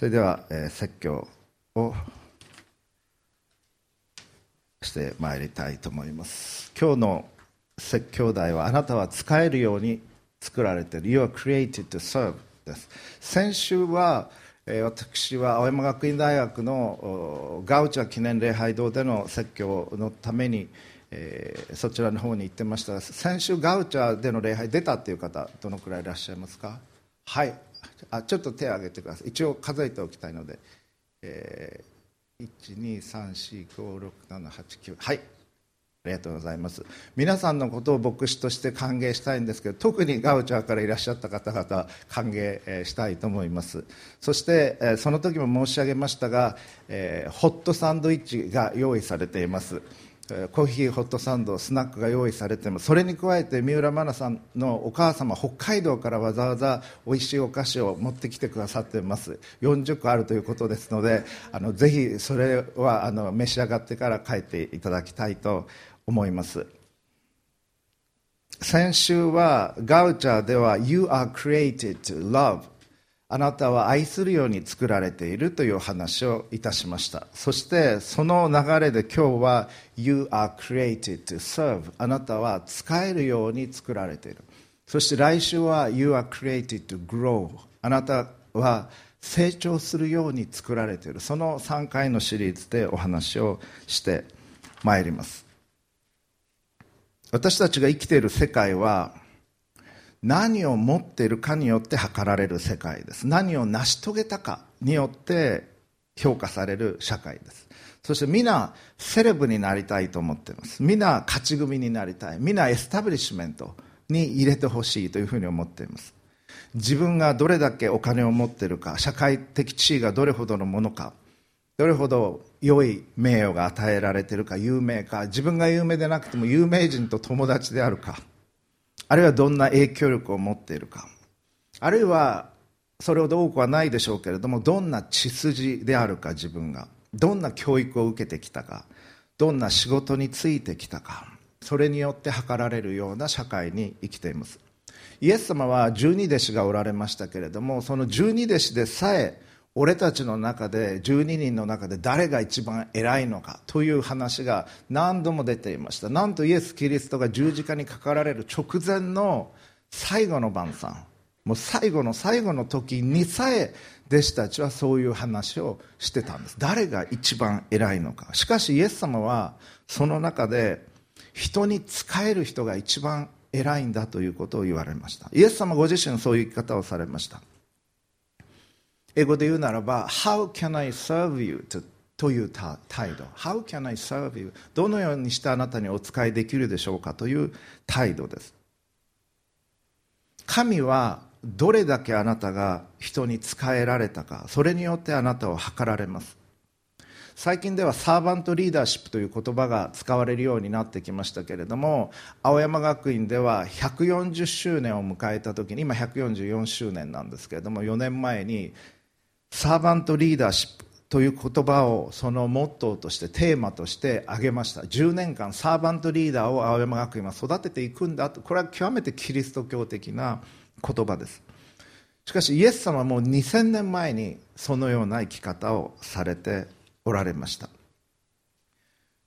それでは、えー、説教をしてまいりたいと思います。今日の説教題はあなたは使えるように作られている。You are created to serve です。先週は、えー、私は青山学院大学のガウチャ記念礼拝堂での説教のために、えー、そちらの方に行ってました。先週ガウチャでの礼拝出たっていう方どのくらいいらっしゃいますか？はい。あちょっと手を挙げてください。一応数えておきたいので、えー、123456789はい。ありがとうございます。皆さんのことを牧師として歓迎したいんですけど特にガウチャーからいらっしゃった方々歓迎したいと思います。そしてその時も申し上げましたがホットサンドイッチが用意されています。コーヒーホットサンドスナックが用意されています。それに加えて三浦真奈さんのお母様北海道からわざわざ美味しいお菓子を持ってきてくださってます。40個あるということですのであのぜひそれはあの召し上がってから帰っていただきたいと思います。先週はガウチャーでは You are created to love あなたは愛するように作られているという話をいたしました。そしてその流れで今日は You are created to serve あなたは使えるように作られている。そして来週は You are created to grow あなたは成長するように作られている。その3回のシリーズでお話をしてまいります。私たちが生きている世界は何を持っているかによって測られる世界です。何を成し遂げたかによって評価される社会です。そして皆セレブになりたいと思っています。皆勝ち組になりたい。皆エスタブリッシュメントに入れてほしいというふうに思っています。自分がどれだけお金を持っているか社会的地位がどれほどのものかどれほど良い名誉が与えられているか有名か自分が有名でなくても有名人と友達であるかあるいはどんな影響力を持っているか。あるいはそれほど多くはないでしょうけれどもどんな血筋であるか自分が。どんな教育を受けてきたか。どんな仕事についてきたか。それによって測られるような社会に生きています。イエス様は十二弟子がおられましたけれどもその十二弟子でさえ俺たちの中で12人の中で誰が一番偉いのかという話が何度も出ていました。なんとイエス・キリストが十字架にかかられる直前の最後の晩餐。もう最後の最後の時にさえ弟子たちはそういう話をしてたんです。誰が一番偉いのか。しかしイエス様はその中で人に仕える人が一番偉いんだということを言われました。イエス様ご自身そういう生き方をされました。英語で言うならば How can I serve you? という態度 How can I serve you? どのようにしてあなたにお仕えできるでしょうかという態度です神はどれだけあなたが人に仕えられたかそれによってあなたを測られます最近ではサーバントリーダーシップという言葉が使われるようになってきましたけれども青山学院では140周年を迎えた時に今144周年なんですけれども4年前にサーバントリーダーシップという言葉をそのモットーとしてテーマとして挙げました。10年間サーバントリーダーを青山学院は育てていくんだと。これは極めてキリスト教的な言葉です。しかしイエス様はもう2000年前にそのような生き方をされておられました。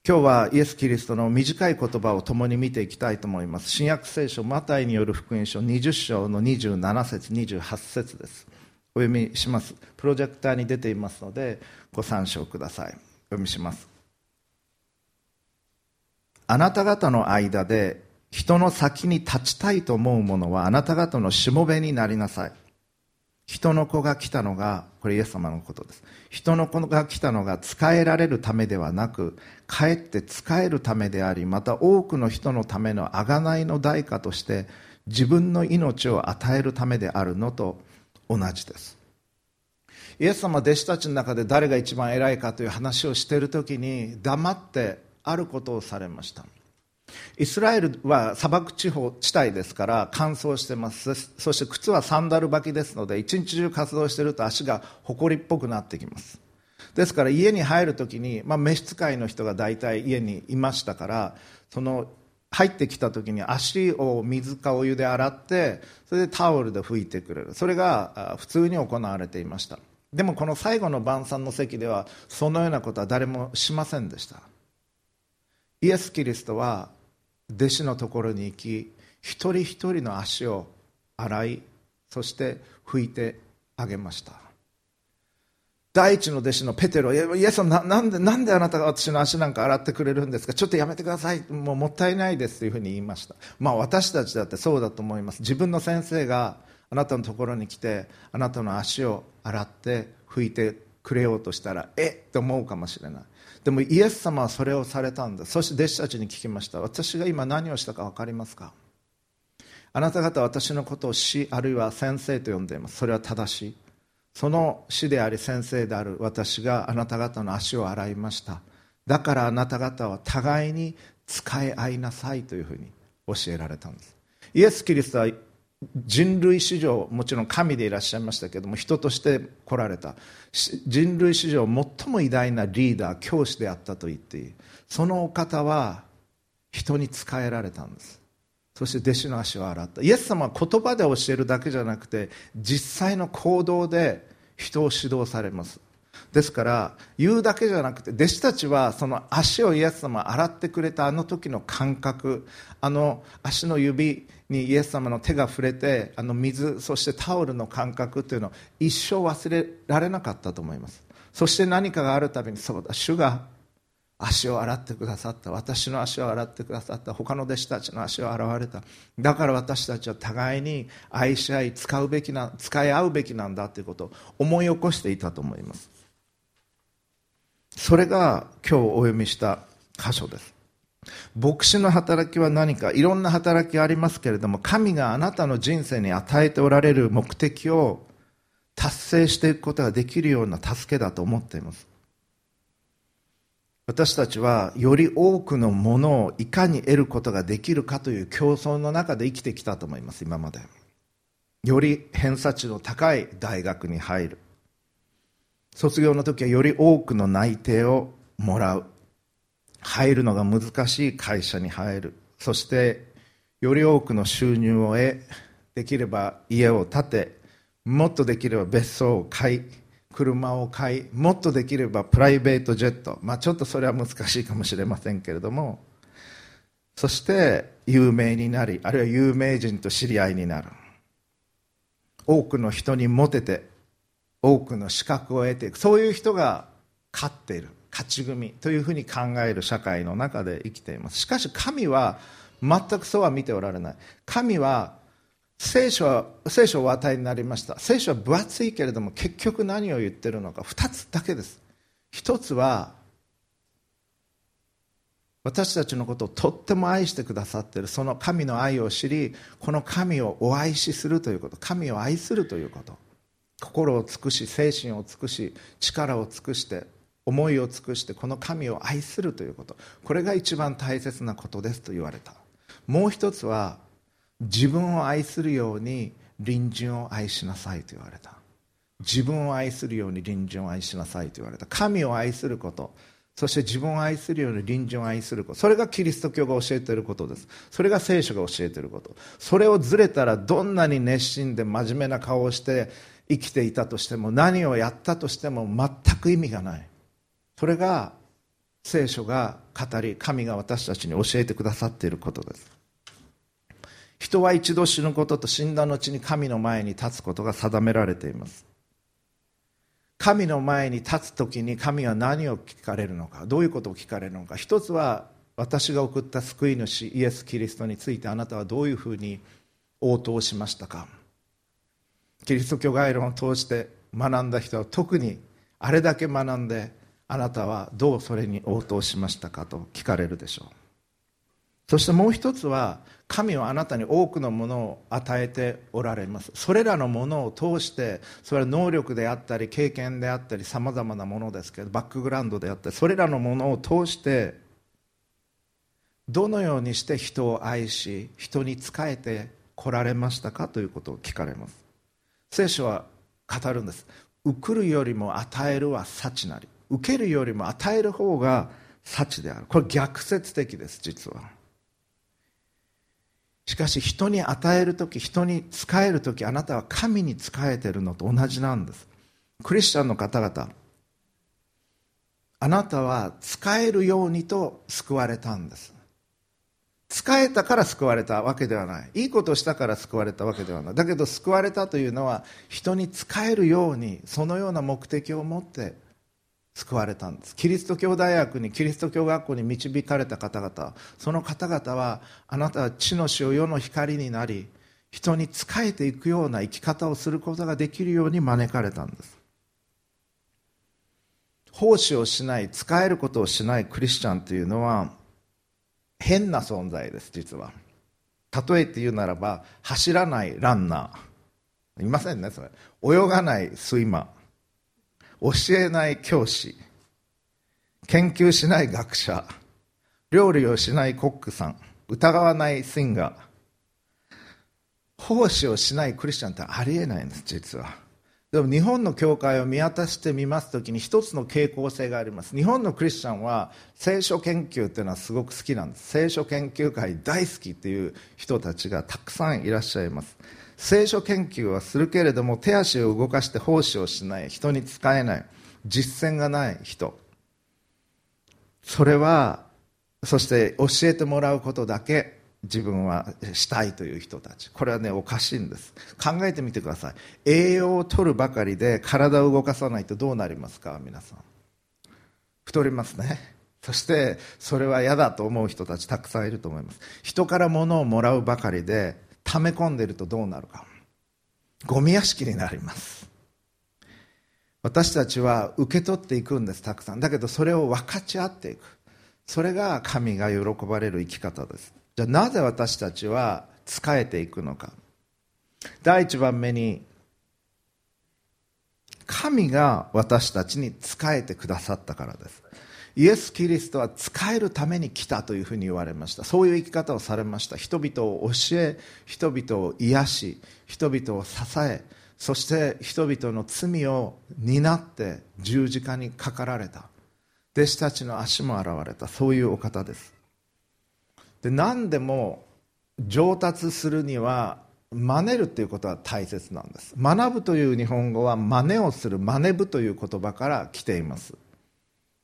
今日はイエス・キリストの短い言葉を共に見ていきたいと思います。新約聖書マタイによる福音書20章の27節28節です。お読みします。プロジェクターに出ていますのでご参照ください。読みします。あなた方の間で人の先に立ちたいと思う者はあなた方のしもべになりなさい。人の子が来たのがこれイエス様のことです。人の子が来たのが仕えられるためではなくかえって仕えるためでありまた多くの人のための贖いの代価として自分の命を与えるためであるのと同じです。イエス様は弟子たちの中で誰が一番偉いかという話をしている時に黙ってあることをされました。イスラエルは砂漠地方地帯ですから乾燥してます。そして靴はサンダル履きですので一日中活動していると足がほこりっぽくなってきます。ですから家に入るときに、まあ、召使いの人が大体家にいましたからその入ってきた時に足を水かお湯で洗ってそれでタオルで拭いてくれる。それが普通に行われていました。でもこの最後の晩餐の席ではそのようなことは誰もしませんでした。イエス・キリストは弟子のところに行き一人一人の足を洗いそして拭いてあげました。第一の弟子のペテロ、イエスななんで、なんであなたが私の足なんか洗ってくれるんですか？ちょっとやめてください。もうもったいないですというふうに言いました。まあ私たちだってそうだと思います。自分の先生があなたのところに来て、あなたの足を洗って拭いてくれようとしたら、え？っと思うかもしれない。でもイエス様はそれをされたんです。そして弟子たちに聞きました。私が今何をしたか分かりますか？あなた方は私のことを師あるいは先生と呼んでいます。それは正しい。その師であり先生である私があなた方の足を洗いました。だからあなた方は互いに使い合いなさいというふうに教えられたんです。イエス・キリストは人類史上もちろん神でいらっしゃいましたけども人として来られた。人類史上最も偉大なリーダー教師であったと言っていい。そのお方は人に仕えられたんです。そして弟子の足を洗った。イエス様は言葉で教えるだけじゃなくて実際の行動で人を指導されます。ですから言うだけじゃなくて弟子たちはその足をイエス様洗ってくれたあの時の感覚あの足の指にイエス様の手が触れてあの水そしてタオルの感覚というのを一生忘れられなかったと思います。そして何かがあるたびにそうだ主が足を洗ってくださった。私の足を洗ってくださった。他の弟子たちの足を洗われた。だから私たちは互いに愛し合い使うべきな使い合うべきなんだということを思い起こしていたと思います。それが今日お読みした箇所です。牧師の働きは何かいろんな働きありますけれども神があなたの人生に与えておられる目的を達成していくことができるような助けだと思っています。私たちはより多くのものをいかに得ることができるかという競争の中で生きてきたと思います今まで。より偏差値の高い大学に入る。卒業の時はより多くの内定をもらう。入るのが難しい会社に入る。そしてより多くの収入を得できれば家を建てもっとできれば別荘を買い車を買いもっとできればプライベートジェット、まあ、ちょっとそれは難しいかもしれませんけれども。そして有名になりあるいは有名人と知り合いになる。多くの人にモテて多くの資格を得ていくそういう人が勝っている。勝ち組。というふうに考える社会の中で生きています。しかし神は全くそうは見ておられない。神は聖書は聖書をお与えになりました。聖書は分厚いけれども結局何を言ってるのか2つだけです。1つは私たちのことをとっても愛してくださっている。その神の愛を知りこの神をお愛しするということ。神を愛するということ。心を尽くし精神を尽くし力を尽くして思いを尽くしてこの神を愛するということ。これが一番大切なことですと言われた。もう一つは自分を愛するように隣人を愛しなさいと言われた。自分を愛するように隣人を愛しなさいと言われた。神を愛すること。そして自分を愛するように隣人を愛すること。それがキリスト教が教えていることです。それが聖書が教えていること。それをずれたらどんなに熱心で真面目な顔をして生きていたとしても何をやったとしても全く意味がない。それが聖書が語り神が私たちに教えてくださっていることです。人は一度死ぬことと死んだ後に神の前に立つことが定められています。神の前に立つ時に神は何を聞かれるのかどういうことを聞かれるのか。一つは私が送った救い主イエス・キリストについてあなたはどういうふうに応答しましたか。キリスト教概論を通して学んだ人は特にあれだけ学んであなたはどうそれに応答しましたかと聞かれるでしょう。そしてもう一つは神はあなたに多くのものを与えておられます。それらのものを通してそれは能力であったり経験であったりさまざまなものですけどバックグラウンドであったりそれらのものを通してどのようにして人を愛し人に仕えてこられましたか？ということを聞かれます。聖書は語るんです。受るよりも与えるは幸なり受けるよりも与える方が幸である。これ逆説的です実は。しかし人に与える時人に仕える時あなたは神に仕えてるのと同じなんです。クリスチャンの方々あなたは使えるようにと救われたんです。使えたから救われたわけではない。いいことをしたから救われたわけではない。だけど救われたというのは人に使えるようにそのような目的を持って救われたんです。キリスト教大学にキリスト教学校に導かれた方々。その方々はあなたは地の塩世の光になり人に仕えていくような生き方をすることができるように招かれたんです。奉仕をしない使えることをしないクリスチャンというのは変な存在です実は。例えて言うならば走らないランナー。いませんねそれ。泳がないスイマー。教えない教師研究しない学者料理をしないコックさん疑わないシンガー奉仕をしないクリスチャンってありえないんです実は。でも日本の教会を見渡してみますときに一つの傾向性があります。日本のクリスチャンは聖書研究っていうのはすごく好きなんです。聖書研究会大好きっていう人たちがたくさんいらっしゃいます。聖書研究はするけれども手足を動かして奉仕をしない人に使えない実践がない人。それはそして教えてもらうことだけ自分はしたいという人たち。これはねおかしいんです。考えてみてください。栄養を取るばかりで体を動かさないとどうなりますか皆さん。太りますね。そしてそれは嫌だと思う人たちたくさんいると思います。人から物をもらうばかりで溜め込んでいるとどうなるか。ゴミ屋敷になります。私たちは受け取っていくんですたくさん。だけどそれを分かち合っていく。それが神が喜ばれる生き方です。じゃあなぜ私たちは仕えていくのか。第一番目に神が私たちに仕えてくださったからです。イエス・キリストは仕えるために来たというふうに言われました。そういう生き方をされました。人々を教え人々を癒し人々を支えそして人々の罪を担って十字架にかかられた。弟子たちの足も現れた。そういうお方です。で何でも上達するには真似るということは大切なんです。学ぶという日本語は真似をする真似ぶという言葉から来ています。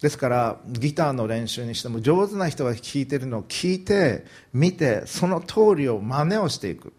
ですからギターの練習にしても上手な人が弾いてるのを聞いて見てその通りを真似をしていく。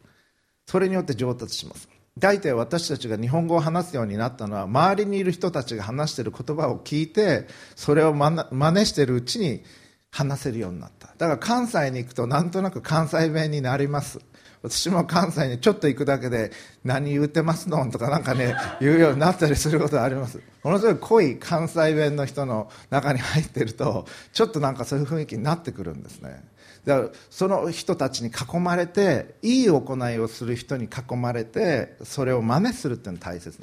それによって上達します。大体私たちが日本語を話すようになったのは周りにいる人たちが話している言葉を聞いてそれを真似しているうちに話せるようになった。だから関西に行くとなんとなく関西弁になります。私も関西にちょっと行くだけで何言ってますのんとかなんかね 言うようになったりすることがあります。ものすごい濃い関西弁の人の中に入ってるとちょっとなんかそういう雰囲気になってくるんですね。だからその人たちに囲まれていい行いをする人に囲まれてそれを真似するっていうのが大切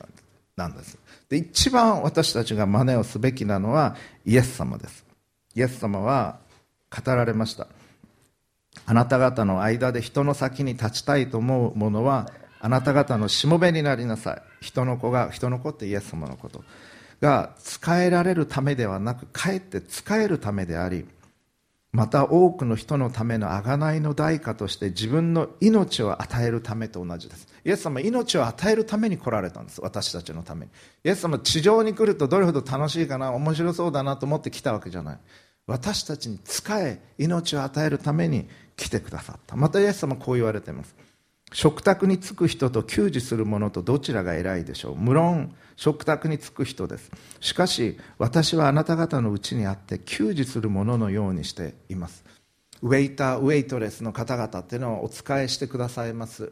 なんです。で一番私たちが真似をすべきなのはイエス様です。イエス様は語られました。あなた方の間で人の先に立ちたいと思う者はあなた方のしもべになりなさい。人の子が人の子ってイエス様のこと。が使えられるためではなくかえって使えるためでありまた多くの人のための贖いの代価として自分の命を与えるためと同じです。イエス様命を与えるために来られたんです。私たちのために。イエス様地上に来るとどれほど楽しいかな面白そうだなと思って来たわけじゃない。私たちに仕え命を与えるために来てくださった。またイエス様こう言われています。食卓に就く人と給仕する者とどちらが偉いでしょう。無論食卓に就く人です。しかし私はあなた方のうちにあって給仕する者のようにしています。ウェイターウェイトレスの方々っていうのをお使いしてくださいます。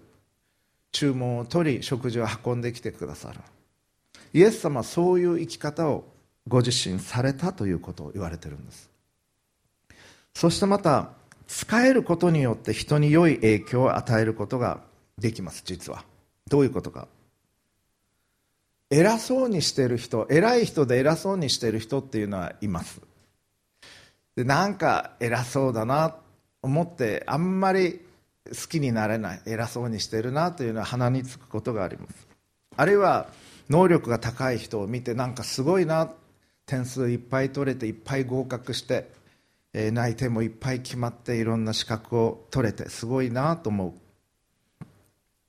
注文を取り食事を運んできてくださる。イエス様はそういう生き方をご自身されたということを言われてるんです。そしてまた使えることによって人に良い影響を与えることができます実は。どういうことか。偉そうにしてる人偉い人で偉そうにしてる人っていうのはいます。でなんか偉そうだな思ってあんまり好きになれない偉そうにしてるなというのは鼻につくことがあります。あるいは能力が高い人を見てなんかすごいな点数いっぱい取れていっぱい合格してえ内定もいっぱい決まっていろんな資格を取れてすごいなと思う。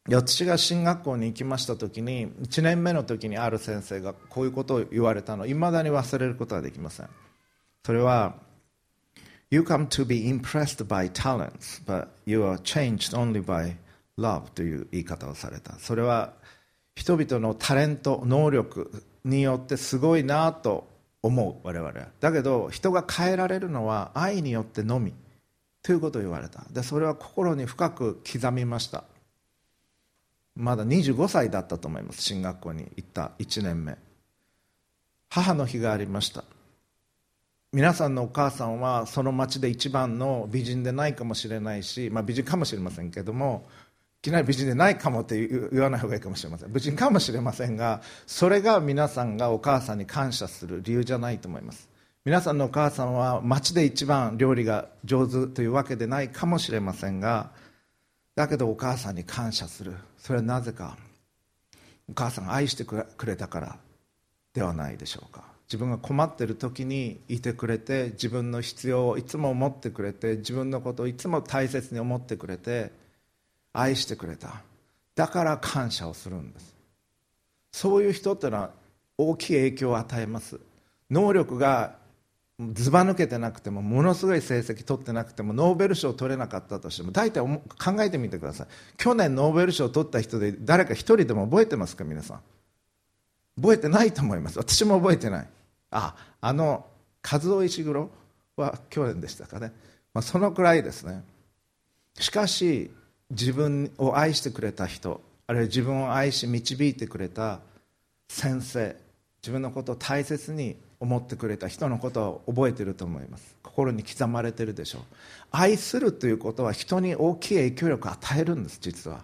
私が進学校に行きました時に1年目の時にある先生がこういうことを言われたの。いまだに忘れることはできません。それは You come to be impressed by talents but you are changed only by love という言い方をされた。それは人々のタレント能力によってすごいなと思う我々は。だけど人が変えられるのは愛によってのみということを言われた。でそれは心に深く刻みました。まだ25歳だったと思います。進学校に行った1年目。母の日がありました。皆さんのお母さんはその町で一番の美人でないかもしれないし、まあ、美人かもしれませんけどもきなり美人でないかもって言わない方がいいかもしれません。美人かもしれませんがそれが皆さんがお母さんに感謝する理由じゃないと思います。皆さんのお母さんは町で一番料理が上手というわけでないかもしれませんがだけどお母さんに感謝する。それはなぜかお母さんが愛してくれたからではないでしょうか。自分が困っている時にいてくれて自分の必要をいつも思ってくれて自分のことをいつも大切に思ってくれて愛してくれた。だから感謝をするんです。そういう人ってのは大きい影響を与えます。能力がずば抜けてなくてもものすごい成績取ってなくてもノーベル賞取れなかったとしても大体考えてみてください。去年ノーベル賞取った人で誰か一人でも覚えてますか皆さん？覚えてないと思います。私も覚えてない。ああの和夫石黒は去年でしたかね、まあ、そのくらいですね。しかし自分を愛してくれた人あるいは自分を愛し導いてくれた先生自分のことを大切に思ってくれた人のことを覚えてると思います。心に刻まれてるでしょう。愛するということは人に大きい影響力を与えるんです実は。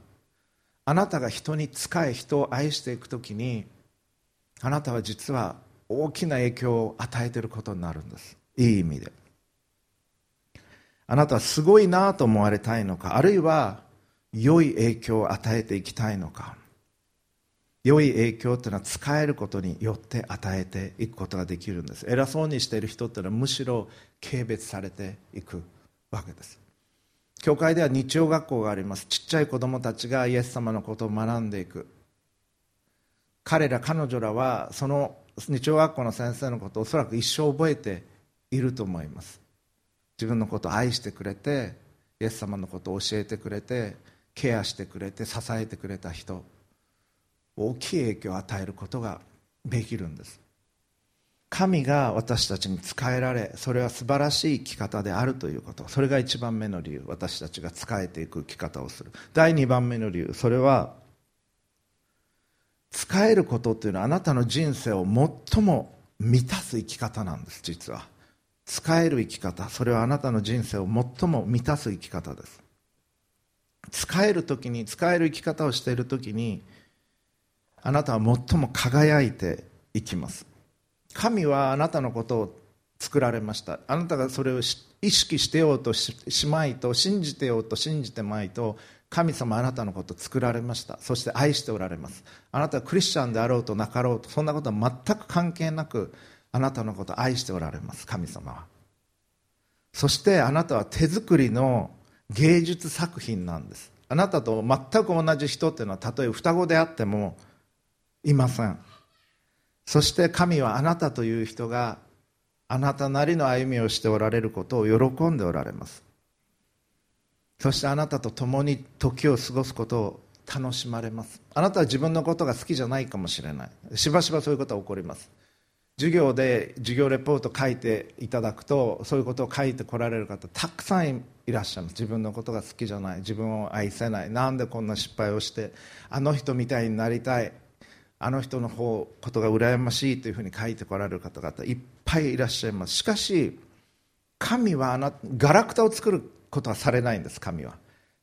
あなたが人に仕え人を愛していく時にあなたは実は大きな影響を与えてることになるんです。いい意味で。あなたはすごいなと思われたいのかあるいは良い影響を与えていきたいのか。良い影響というのは使えることによって与えていくことができるんです。偉そうにしている人というのはむしろ軽蔑されていくわけです。教会では日曜学校があります。ちっちゃい子供たちがイエス様のことを学んでいく。彼ら彼女らはその日曜学校の先生のことをおそらく一生覚えていると思います。自分のことを愛してくれてイエス様のことを教えてくれてケアしてくれて支えてくれた人大きい影響を与えることができるんです。神が私たちに仕えられそれは素晴らしい生き方であるということ。それが一番目の理由。私たちが仕えていく生き方をする。第二番目の理由。それは仕えることというのはあなたの人生を最も満たす生き方なんです実は。使える生き方。それはあなたの人生を最も満たす生き方です。使える時に使える生き方をしている時にあなたは最も輝いていきます。神はあなたのことを作られました。あなたがそれを意識してようとしまいと信じてようと信じてまいと神様あなたのこと作られました。そして愛しておられます。あなたはクリスチャンであろうとなかろうとそんなことは全く関係なくあなたのこと愛しておられます。神様は。そしてあなたは手作りの芸術作品なんです。あなたと全く同じ人っていうのはたとえ双子であってもいません。そして神はあなたという人があなたなりの歩みをしておられることを喜んでおられます。そしてあなたと共に時を過ごすことを楽しまれます。あなたは自分のことが好きじゃないかもしれない。しばしばそういうことは起こります。授業で授業レポート書いていただくとそういうことを書いてこられる方たくさんいらっしゃいます。自分のことが好きじゃない。自分を愛せない。なんでこんな失敗をしてあの人みたいになりたい。あの人の方ことが羨ましいというふうに書いてこられる方々いっぱいいらっしゃいます。しかし神はあなガラクタを作ることはされないんです。神は。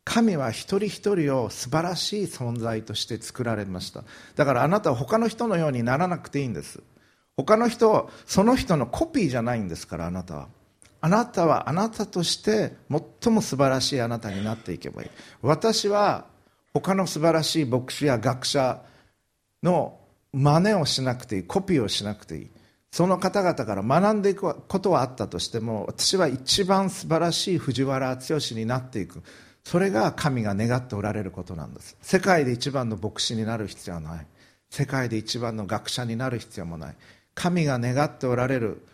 神は一人一人を素晴らしい存在として作られました。だからあなたは他の人のようにならなくていいんです。他の人その人のコピーじゃないんですからあなたは。あなたはあなたとして最も素晴らしいあなたになっていけばいい。私は他の素晴らしい牧師や学者の真似をしなくていい。コピーをしなくていい。その方々から学んでいくことはあったとしても私は一番素晴らしい藤原剛になっていく。それが神が願っておられることなんです。世界で一番の牧師になる必要はない。世界で一番の学者になる必要もない。神が願っておられる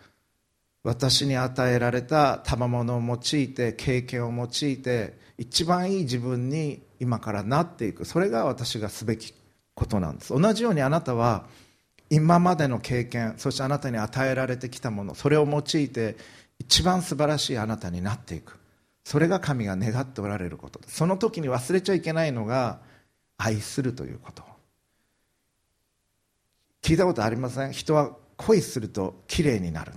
私に与えられた賜物を用いて経験を用いて一番いい自分に今からなっていく。それが私がすべきことなんです。同じようにあなたは今までの経験そしてあなたに与えられてきたものそれを用いて一番素晴らしいあなたになっていく。それが神が願っておられることその時に忘れちゃいけないのが愛するということ。聞いたことありません？人は恋すると綺麗になる。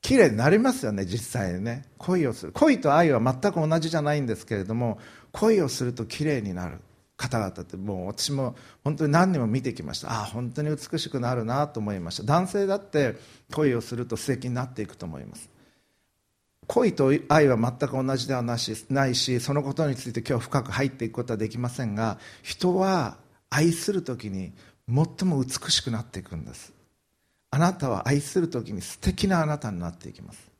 綺麗になりますよね実際にね。恋をする。恋と愛は全く同じじゃないんですけれども恋をすると綺麗になる。方々ってもう私も本当に何人も見てきました。ああ本当に美しくなるなと思いました。男性だって恋をすると素敵になっていくと思います。恋と愛は全く同じではなしないしそのことについて今日深く入っていくことはできませんが人は愛する時に最も美しくなっていくんです。あなたは愛する時に素敵なあなたになっていきます。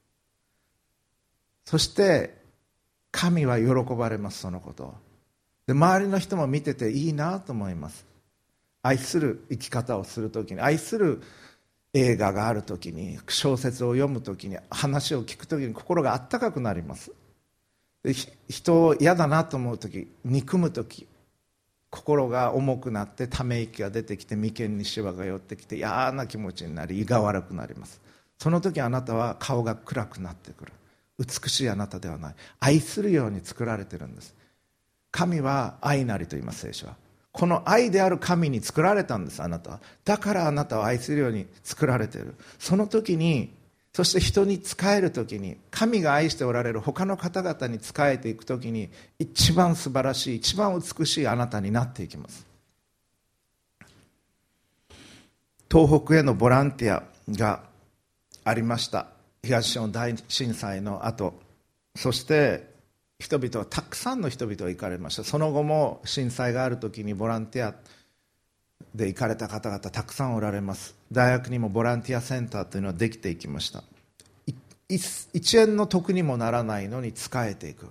そして神は喜ばれますそのことで周りの人も見てていいなと思います。愛する生き方をする時に愛する映画がある時に小説を読む時に話を聞く時に心があったかくなります。人を嫌だなと思う時憎む時心が重くなってため息が出てきて眉間にしわが寄ってきて嫌な気持ちになり胃が悪くなります。その時あなたは顔が暗くなってくる。美しいあなたではない。愛するように作られてるんです。神は愛なりと言います聖書は。この愛である神に作られたんですあなたは。だからあなたは愛するように作られてる。その時にそして人に仕える時に神が愛しておられる他の方々に仕えていく時に一番素晴らしい一番美しいあなたになっていきます。東北へのボランティアがありました。東日本大震災の後。そして人々はたくさんの人々が行かれました。その後も震災がある時にボランティアで行かれた方々たくさんおられます。大学にもボランティアセンターというのはできていきました。1円の得にもならないのに仕えていく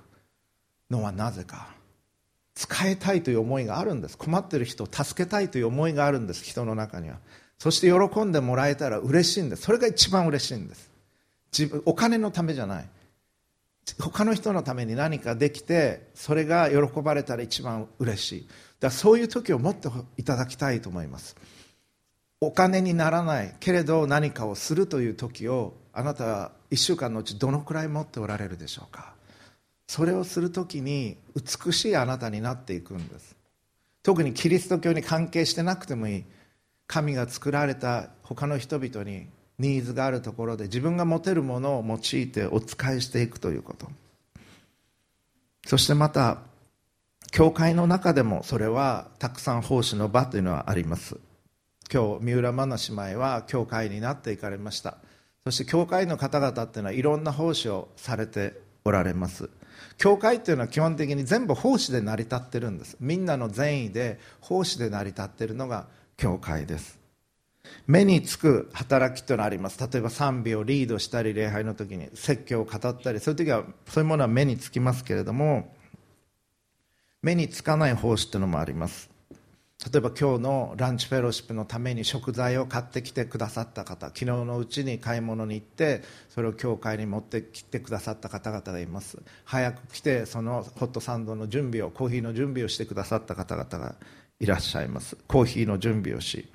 のはなぜか。仕えたいという思いがあるんです。困ってる人を助けたいという思いがあるんです。人の中には。そして喜んでもらえたら嬉しいんです。それが一番嬉しいんです。自分お金のためじゃない。他の人のために何かできてそれが喜ばれたら一番嬉しい。だそういう時を持っていただきたいと思います。お金にならないけれど何かをするという時をあなたは1週間のうちどのくらい持っておられるでしょうか？それをする時に美しいあなたになっていくんです。特にキリスト教に関係してなくてもいい。神が作られた他の人々にニーズがあるところで自分が持てるものを用いてお使いしていくということ。そしてまた教会の中でもそれはたくさん奉仕の場というのはあります。今日三浦真奈姉妹は教会になっていかれました。そして教会の方々っていうのはいろんな奉仕をされておられます。教会っていうのは基本的に全部奉仕で成り立ってるんです。みんなの善意で奉仕で成り立ってるのが教会です。目につく働きというのがあります。例えば賛美をリードしたり礼拝の時に説教を語ったりそういう時はそういうものは目につきますけれども目につかない奉仕というのもあります。例えば今日のランチフェロシップのために食材を買ってきてくださった方昨日のうちに買い物に行ってそれを教会に持ってきてくださった方々がいます。早く来てそのホットサンドの準備をコーヒーの準備をしてくださった方々がいらっしゃいます。コーヒーの準備をし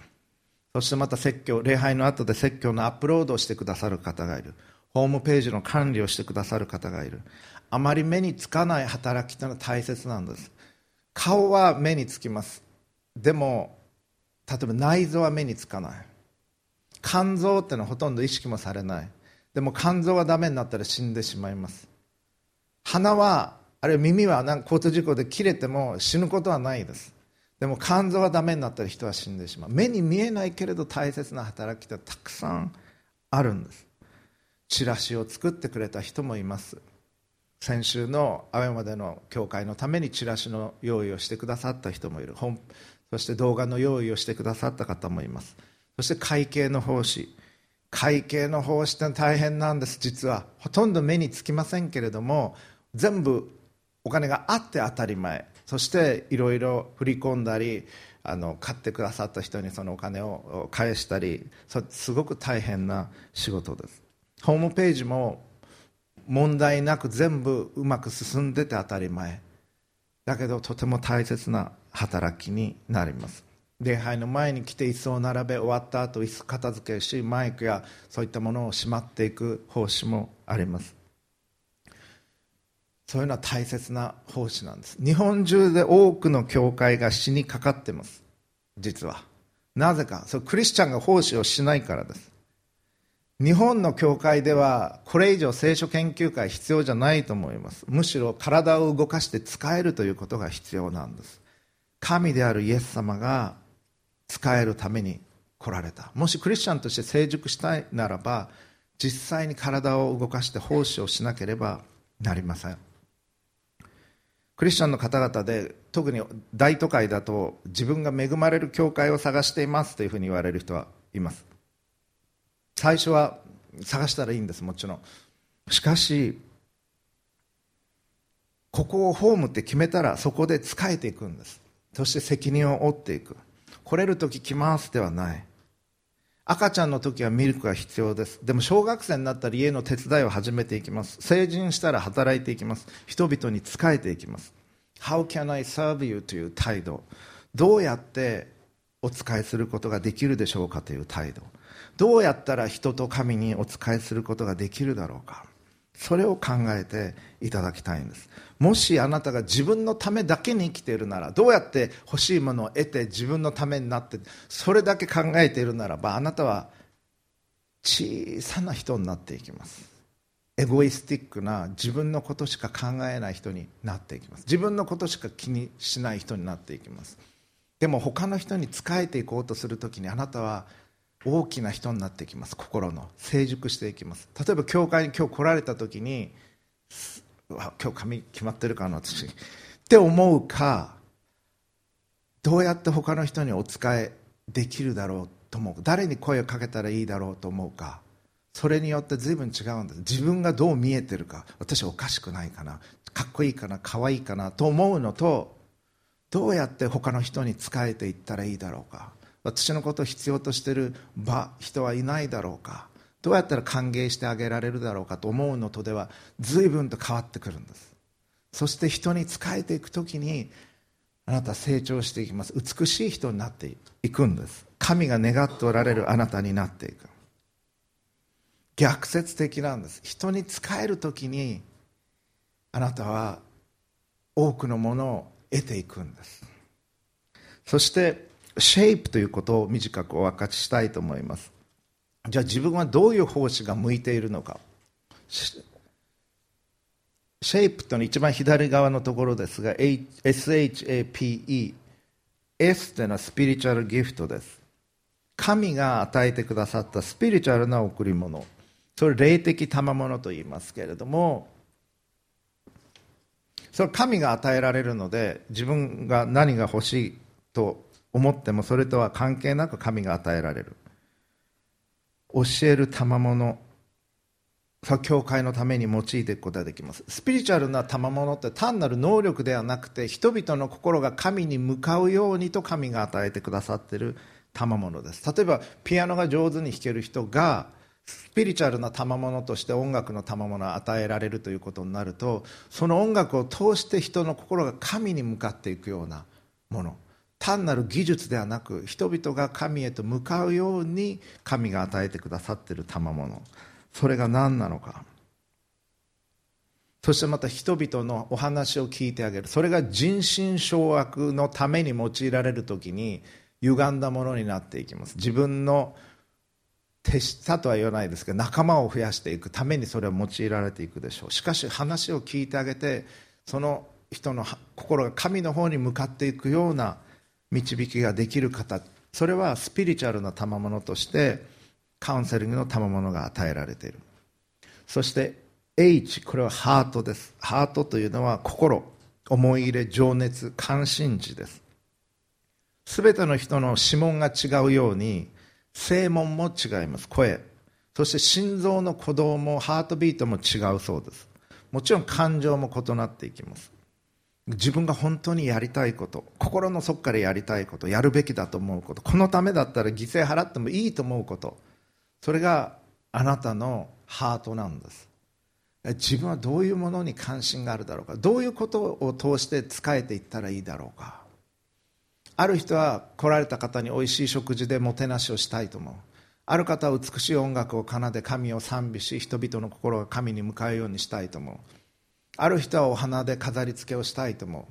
そしてまた説教礼拝の後で説教のアップロードをしてくださる方がいる。ホームページの管理をしてくださる方がいる。あまり目につかない働きというのは大切なんです。顔は目につきます。でも例えば内臓は目につかない。肝臓ってのはほとんど意識もされない。でも肝臓がダメになったら死んでしまいます。鼻はあるいは耳はなんか交通事故で切れても死ぬことはないです。でも肝臓がダメになったら人は死んでしまう。目に見えないけれど大切な働きってたくさんあるんです。チラシを作ってくれた人もいます。先週の青山での教会のためにチラシの用意をしてくださった人もいる。そして動画の用意をしてくださった方もいます。そして会計の奉仕。会計の奉仕って大変なんです実は。ほとんど目につきませんけれども全部お金があって当たり前。そしていろいろ振り込んだりあの買ってくださった人にそのお金を返したりすごく大変な仕事です。ホームページも問題なく全部うまく進んでて当たり前。だけどとても大切な働きになります。礼拝の前に来て椅子を並べ終わった後椅子片付けしマイクやそういったものをしまっていく奉仕もあります。そういうのは大切な奉仕なんです。日本中で多くの教会が死にかかってます。実は。なぜか。そクリスチャンが奉仕をしないからです。日本の教会ではこれ以上聖書研究会必要じゃないと思います。むしろ体を動かして使えるということが必要なんです。神であるイエス様が使えるために来られた。もしクリスチャンとして成熟したいならば実際に体を動かして奉仕をしなければなりません。クリスチャンの方々で特に大都会だと自分が恵まれる教会を探していますというふうに言われる人はいます。最初は探したらいいんですもちろん。しかしここをホームって決めたらそこで仕えていくんです。そして責任を負っていく。来れる時来ますではない。赤ちゃんの時はミルクが必要です。でも小学生になったら家の手伝いを始めていきます。成人したら働いていきます。人々に仕えていきます。How can I serve you? という態度。どうやってお仕えすることができるでしょうか？という態度。どうやったら人と神にお仕えすることができるだろうか？それを考えていただきたいんです。もしあなたが自分のためだけに生きているならどうやって欲しいものを得て自分のためになってそれだけ考えているならばあなたは小さな人になっていきます。エゴイスティックな自分のことしか考えない人になっていきます。自分のことしか気にしない人になっていきます。でも他の人に仕えていこうとするときにあなたは大きな人になってきます。心の。成熟していきます。例えば教会に今日来られた時に今日髪決まってるかな私。って思うかどうやって他の人にお仕えできるだろうと思う誰に声をかけたらいいだろうと思うか。それによって随分違うんです。自分がどう見えてるか。私おかしくないかな。かっこいいかな。かわいいかな。と思うのとどうやって他の人に仕えていったらいいだろうか。私のことを必要としている場人はいないだろうか。どうやったら歓迎してあげられるだろうかと思うのとでは随分と変わってくるんです。そして人に仕えていく時にあなた成長していきます。美しい人になっていくんです。神が願っておられるあなたになっていく。逆説的なんです。人に仕える時にあなたは多くのものを得ていくんです。そしてシェイプということを短くお分かちしたいと思います。じゃあ自分はどういう奉仕が向いているのか。シェイプというのは一番左側のところですが SHAPE S というのはスピリチュアルギフトです。神が与えてくださったスピリチュアルな贈り物。それ霊的賜物と言いますけれどもそれ神が与えられるので自分が何が欲しいと思ってもそれとは関係なく神が与えられる。教える賜物。教会のために用いていくことができます。スピリチュアルな賜物って単なる能力ではなくて人々の心が神に向かうようにと神が与えてくださっている賜物です。例えばピアノが上手に弾ける人がスピリチュアルな賜物として音楽の賜物を与えられるということになるとその音楽を通して人の心が神に向かっていくようなもの。単なる技術ではなく人々が神へと向かうように神が与えてくださっている賜物。それが何なのか。そしてまた人々のお話を聞いてあげる。それが人心掌握のために用いられる時に歪んだものになっていきます。自分の手下とは言わないですけど仲間を増やしていくためにそれは用いられていくでしょう。しかし話を聞いてあげてその人の心が神の方に向かっていくような導きができる方それはスピリチュアルな賜物としてカウンセリングの賜物が与えられている。そして H これはハートです。ハートというのは心思い入れ情熱関心事です。全ての人の指紋が違うように声紋も違います。声。そして心臓の鼓動もハートビートも違うそうです。もちろん感情も異なっていきます。自分が本当にやりたいこと心の底からやりたいことやるべきだと思うことこのためだったら犠牲払ってもいいと思うことそれがあなたのハートなんです。自分はどういうものに関心があるだろうかどういうことを通して仕えていったらいいだろうか。ある人は来られた方においしい食事でもてなしをしたいと思う。ある方は美しい音楽を奏で神を賛美し人々の心が神に向かうようにしたいと思う。ある人はお花で飾り付けをしたいと思う。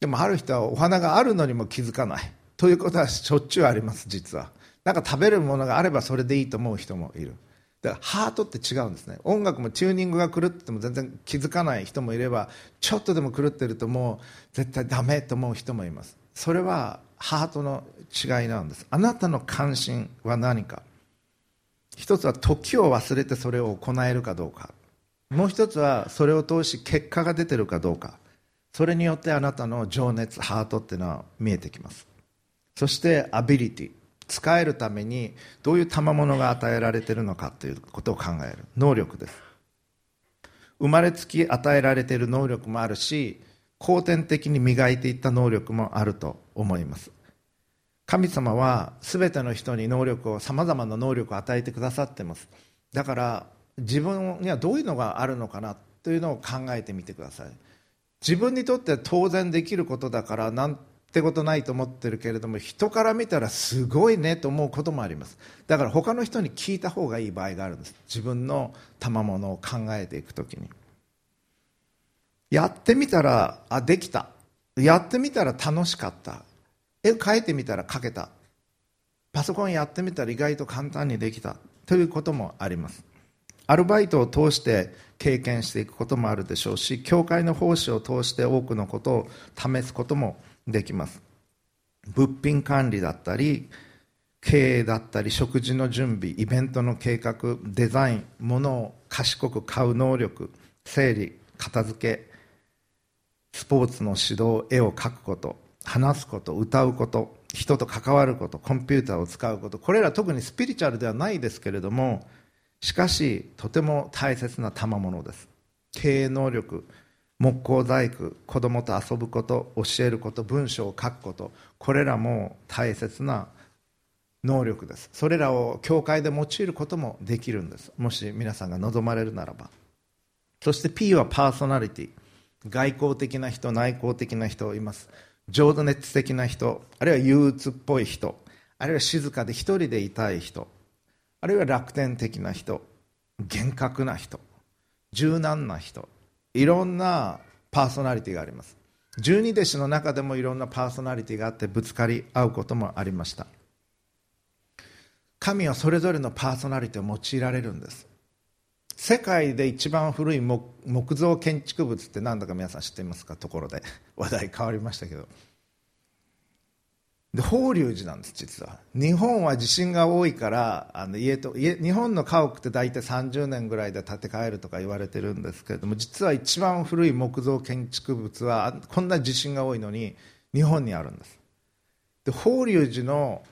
でもある人はお花があるのにも気づかない。ということはしょっちゅうあります実は。なんか食べるものがあればそれでいいと思う人もいる。だからハートって違うんですね。音楽もチューニングが狂ってても全然気づかない人もいればちょっとでも狂ってるともう絶対ダメと思う人もいます。それはハートの違いなんです。あなたの関心は何か。一つは時を忘れてそれを行えるかどうか。もう一つはそれを通し結果が出てるかどうか。それによってあなたの情熱ハートっていうのは見えてきます。そしてアビリティ使えるためにどういう賜物が与えられてるのかということを考える。能力です。生まれつき与えられている能力もあるし後天的に磨いていった能力もあると思います。神様は全ての人に能力をさまざまな能力を与えてくださってます。だから自分にはどういうのがあるのかなというのを考えてみてください。自分にとって当然できることだからなんてことないと思ってるけれども人から見たらすごいねと思うこともあります。だから他の人に聞いた方がいい場合があるんです。自分の賜物を考えていくときに。やってみたらあできた。やってみたら楽しかった。絵描いてみたら描けた。パソコンやってみたら意外と簡単にできた。ということもあります。アルバイトを通して経験していくこともあるでしょうし教会の奉仕を通して多くのことを試すこともできます。物品管理だったり経営だったり食事の準備イベントの計画デザイン物を賢く買う能力整理片付けスポーツの指導絵を描くこと話すこと歌うこと人と関わることコンピューターを使うことこれら特にスピリチュアルではないですけれどもしかしとても大切な賜物です。経営能力木工細工子供と遊ぶこと教えること文章を書くことこれらも大切な能力です。それらを教会で用いることもできるんです。もし皆さんが望まれるならば。そして P はパーソナリティ。外交的な人内向的な人います。情熱的な人あるいは憂鬱っぽい人あるいは静かで一人でいたい人。あるいは楽天的な人厳格な人柔軟な人いろんなパーソナリティがあります。十二弟子の中でもいろんなパーソナリティがあってぶつかり合うこともありました。神はそれぞれのパーソナリティを用いられるんです。世界で一番古い木造建築物って何だか皆さん知っていますか？ところで。話題変わりましたけど。で法隆寺なんです実は。日本は地震が多いからあの家と家日本の家屋って大体30年ぐらいで建て替えるとか言われてるんですけれども実は一番古い木造建築物はこんな地震が多いのに日本にあるんです。で法隆寺の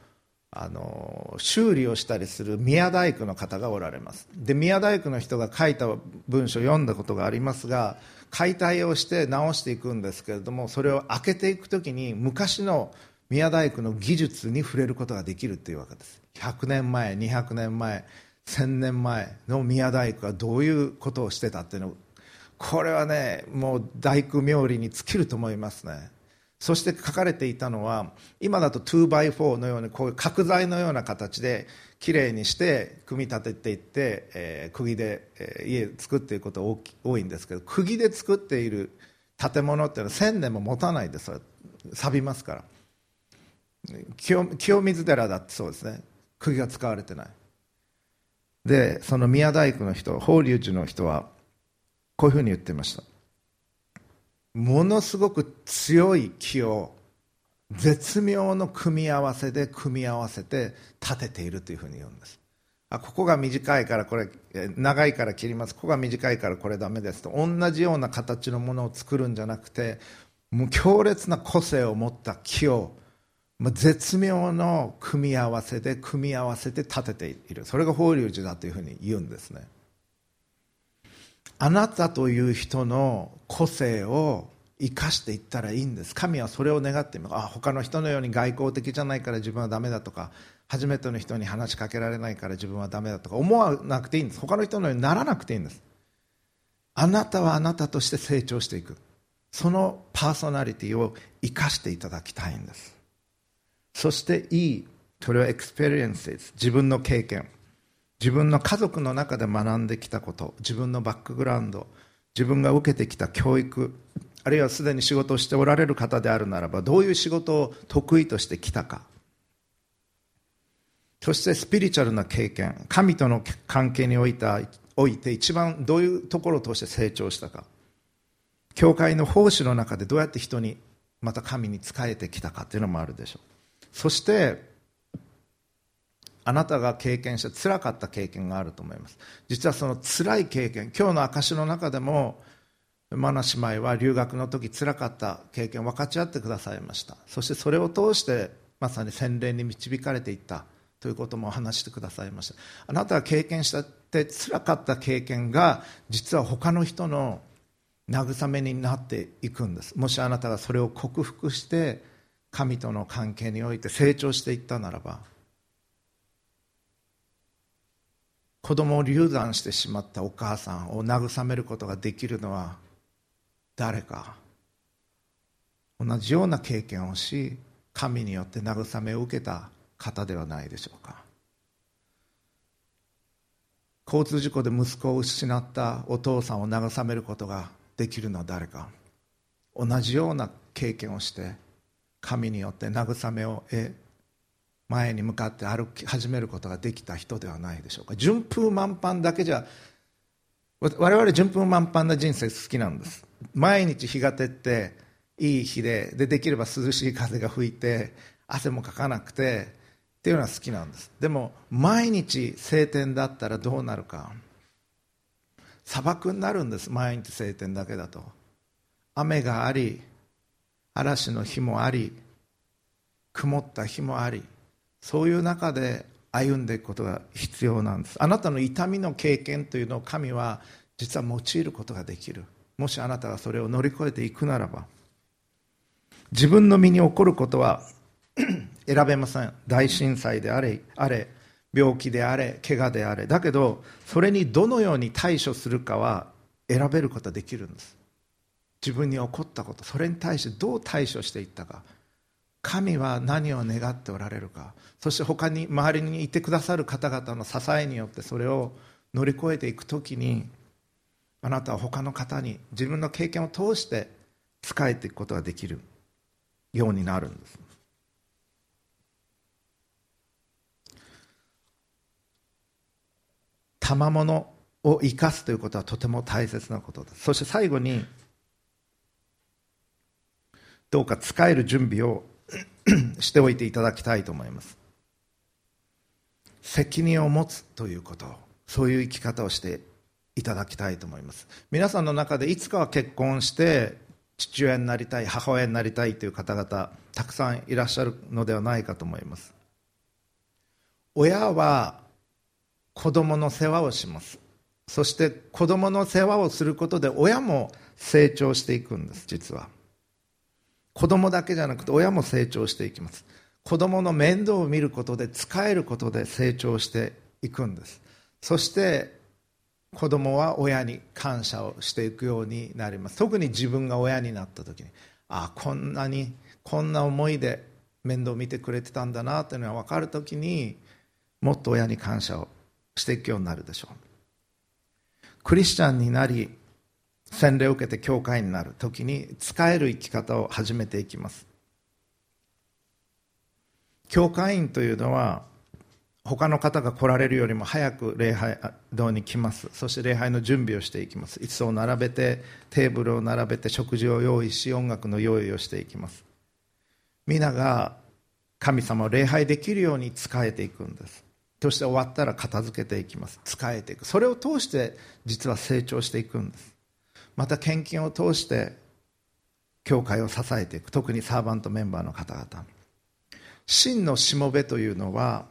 あの修理をしたりする宮大工の方がおられます。で宮大工の人が書いた文章を読んだことがありますが解体をして直していくんですけれどもそれを開けていく時に昔の宮大工の技術に触れることができるというわけです。100年前200年前1000年前の宮大工がどういうことをしてたっていうの。これはねもう大工冥利に尽きると思いますね。そして書かれていたのは今だと 2x4 のようにこういう角材のような形できれいにして組み立てていって、えー、釘で、えー、家作っていること多いんですけど釘で作っている建物っていうのは1000年も持たないです錆びますから。清水寺だってそうですね。釘が使われてない。でその宮大工の人法隆寺の人はこういうふうに言ってました。ものすごく強い木を絶妙の組み合わせで組み合わせて立てているというふうに言うんです。あここが短いからこれ長いから切ります。ここが短いからこれダメです。と同じような形のものを作るんじゃなくてもう強烈な個性を持った木を絶妙の組み合わせで組み合わせて立てている。それが法隆寺だというふうに言うんですね。あなたという人の個性を生かしていったらいいんです。神はそれを願っています。あ他の人のように外交的じゃないから自分はダメだとか初めての人に話しかけられないから自分はダメだとか思わなくていいんです。他の人のようにならなくていいんです。あなたはあなたとして成長していく。そのパーソナリティを生かしていただきたいんです。そして Eそれはエクスペリエンスです。自分の経験。自分の家族の中で学んできたこと。自分のバックグラウンド。自分が受けてきた教育。あるいはすでに仕事をしておられる方であるならばどういう仕事を得意としてきたか。そしてスピリチュアルな経験。神との関係においておいて一番どういうところを通して成長したか。教会の奉仕の中でどうやって人にまた神に仕えてきたかというのもあるでしょう。そしてあなたが経験した辛かった経験があると思います。実はその辛い経験今日の証の中でもマナ姉妹は留学の時辛かった経験を分かち合ってくださいました。そしてそれを通してまさに洗礼に導かれていったということも話してくださいました。あなたが経験したって辛かった経験が実は他の人の慰めになっていくんです。もしあなたがそれを克服して神との関係において成長していったならば子供を流産してしまったお母さんを慰めることができるのは誰か同じような経験をし神によって慰めを受けた方ではないでしょうか。交通事故で息子を失ったお父さんを慰めることができるのは誰か。同じような経験をして神によって慰めを得前に向かって歩き始めることができた人ではないでしょうか。順風満帆だけじゃ我々順風満帆な人生好きなんです。毎日日が照っていい日ででできれば涼しい風が吹いて汗もかかなくてっていうのは好きなんです。でも毎日晴天だったらどうなるか。砂漠になるんです。毎日晴天だけだと。雨があり嵐の日もあり曇った日もありそういう中で歩んでいくことが必要なんです。あなたの痛みの経験というのを神は実は用いることができる。もしあなたがそれを乗り越えていくならば自分の身に起こることは 選べません。大震災であれあれ病気であれ怪我であれ。だけどそれにどのように対処するかは選べることができるんです。自分に起こったことそれに対してどう対処していったか。神は何を願っておられるか。そして他に周りにいてくださる方々の支えによってそれを乗り越えていく時にあなたは他の方に自分の経験を通して仕えていくことができるようになるんです。賜物を生かすということはとても大切なことですそして最後にどうか使える準備を しておいていただきたいと思います。責任を持つということそういう生き方をしていただきたいと思います。皆さんの中でいつかは結婚して父親になりたい母親になりたいという方々たくさんいらっしゃるのではないかと思います。親は子供の世話をします。そして子供の世話をすることで親も成長していくんです実は。子供だけじゃなくて親も成長していきます。子供の面倒を見ることで使えることで成長していくんです。そして子供は親に感謝をしていくようになります。特に自分が親になった時にああこんなにこんな思いで面倒を見てくれてたんだなというのが分かる時にもっと親に感謝をしていくようになるでしょう。クリスチャンになり洗礼を受けて教会になる時に使える生き方を始めていきます。教会員というのは他の方が来られるよりも早く礼拝堂に来ます。そして礼拝の準備をしていきます。椅子を並べてテーブルを並べて食事を用意し音楽の用意をしていきます。皆が神様を礼拝できるように仕えていくんです。そして終わったら片付けていきます。仕えていく。それを通して実は成長していくんです。また献金を通して教会を支えていく。特にサーバントメンバーの方々。真のしもべというのは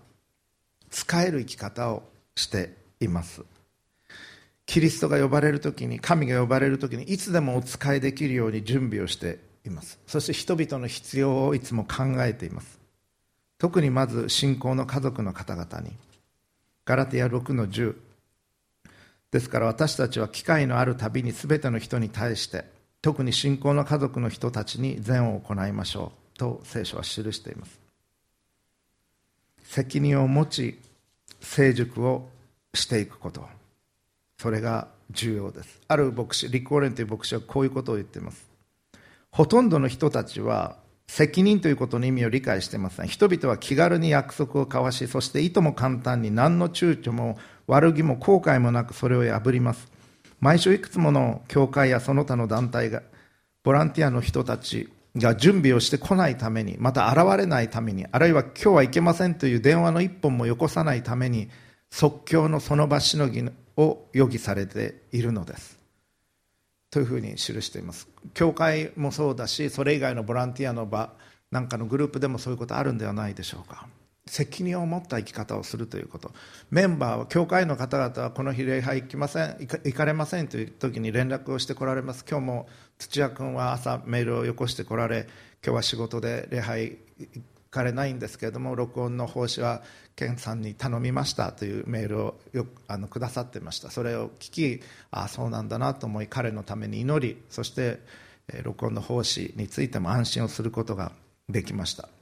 使える生き方をしています。キリストが呼ばれる時に神が呼ばれる時にいつでもお仕えできるように準備をしています。そして人々の必要をいつも考えています。特にまず信仰の家族の方々にガラティア6の10ですから私たちは機会のあるたびに全ての人に対して特に信仰の家族の人たちに善を行いましょうと聖書は記しています。責任を持ち成熟をしていくこと。それが重要です。ある牧師リック・オーレンという牧師はこういうことを言っています。ほとんどの人たちは責任ということの意味を理解していません。人々は気軽に約束を交わしそしていとも簡単に何の躊躇も悪気も後悔もなくそれを破ります。毎週いくつもの教会やその他の団体がボランティアの人たちが準備をしてこないためにまた現れないためにあるいは今日はいけませんという電話の一本もよこさないために即興のその場しのぎを予議されているのです。というふうに記しています。教会もそうだしそれ以外のボランティアの場なんかのグループでもそういうことあるんではないでしょうか。責任を持った生き方をするということ。メンバーは教会の方々はこの日礼拝行きません行かれませんという時に連絡をしてこられます。今日も土屋君は朝メールをよこしてこられ今日は仕事で礼拝行かれないんですけれども録音の奉仕は健さんに頼みましたというメールをよあのくださってました。それを聞きああそうなんだなと思い彼のために祈りそして、録音の奉仕についても安心をすることができました。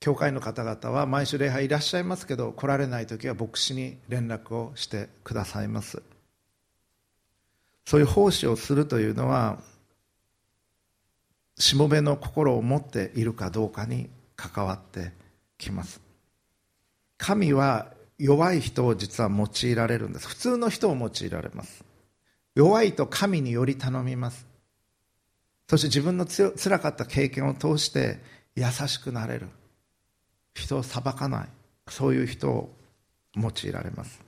教会の方々は毎週礼拝いらっしゃいますけど来られない時は牧師に連絡をしてくださいます。そういう奉仕をするというのはしもべの心を持っているかどうかに関わってきます。神は弱い人を実は用いられるんです。普通の人を用いられます。弱いと神により頼みます。そして自分のつらかった経験を通して優しくなれる。人を裁かない。そういう人を用いられます。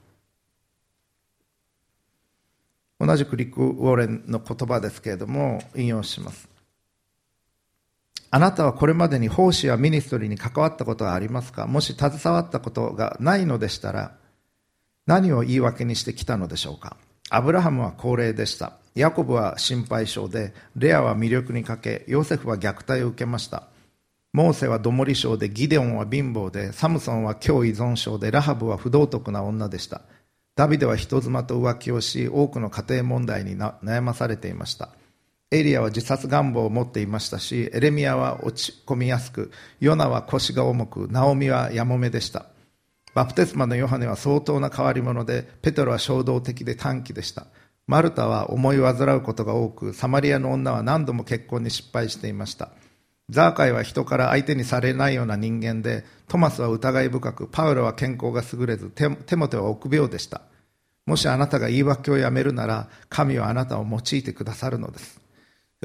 同じくリック・ウォーレンの言葉ですけれども引用します。あなたはこれまでに奉仕やミニストリーに関わったことがありますか？もし携わったことがないのでしたら何を言い訳にしてきたのでしょうか？アブラハムは高齢でした。ヤコブは心配性でレアは魅力に欠けヨセフは虐待を受けました。モーセはどもり症で、ギデオンは貧乏で、サムソンは強依存症で、ラハブは不道徳な女でした。ダビデは人妻と浮気をし、多くの家庭問題に悩まされていました。エリアは自殺願望を持っていましたし、エレミアは落ち込みやすく、ヨナは腰が重く、ナオミはやもめでした。バプテスマのヨハネは相当な変わり者で、ペテロは衝動的で短気でした。マルタは思い煩うことが多く、サマリアの女は何度も結婚に失敗していました。ザーカイは人から相手にされないような人間で、トマスは疑い深く、パウロは健康が優れず、テモテは臆病でした。もしあなたが言い訳をやめるなら、神はあなたを用いてくださるのです。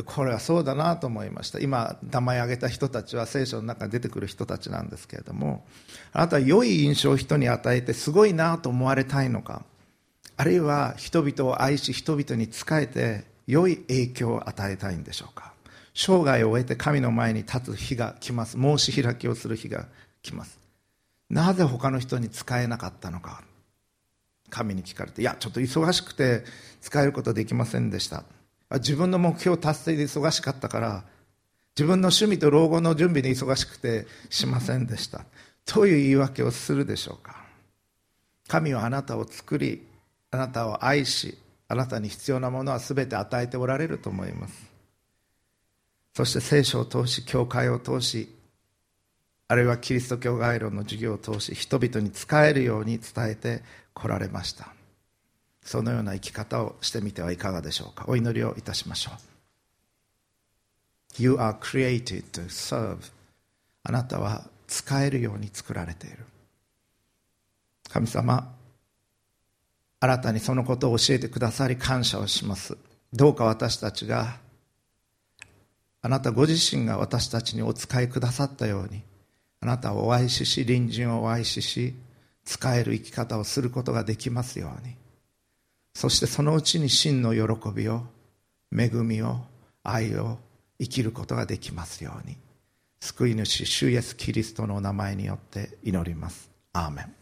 これはそうだなと思いました。今、名前挙げた人たちは聖書の中に出てくる人たちなんですけれども、あなたは良い印象を人に与えてすごいなと思われたいのか、あるいは人々を愛し人々に仕えて良い影響を与えたいんでしょうか。生涯を終えて神の前に立つ日が来ます。申し開きをする日が来ます。なぜ他の人に使えなかったのか。神に聞かれていやちょっと忙しくて使えることできませんでした。自分の目標達成で忙しかったから自分の趣味と老後の準備で忙しくてしませんでした。という言い訳をするでしょうか。神はあなたを作りあなたを愛しあなたに必要なものは全て与えておられると思います。そして聖書を通し教会を通しあるいはキリスト教概論の授業を通し人々に使えるように伝えてこられました。そのような生き方をしてみてはいかがでしょうか。お祈りをいたしましょう。You are created to serve. あなたは使えるように作られている。神様新たにそのことを教えてくださり感謝をします。どうか私たちがあなたご自身が私たちにお使いくださったようにあなたをお愛しし隣人をお愛しし使える生き方をすることができますように。そしてそのうちに真の喜びを恵みを愛を生きることができますように。救い主主イエスキリストのお名前によって祈ります。アーメン。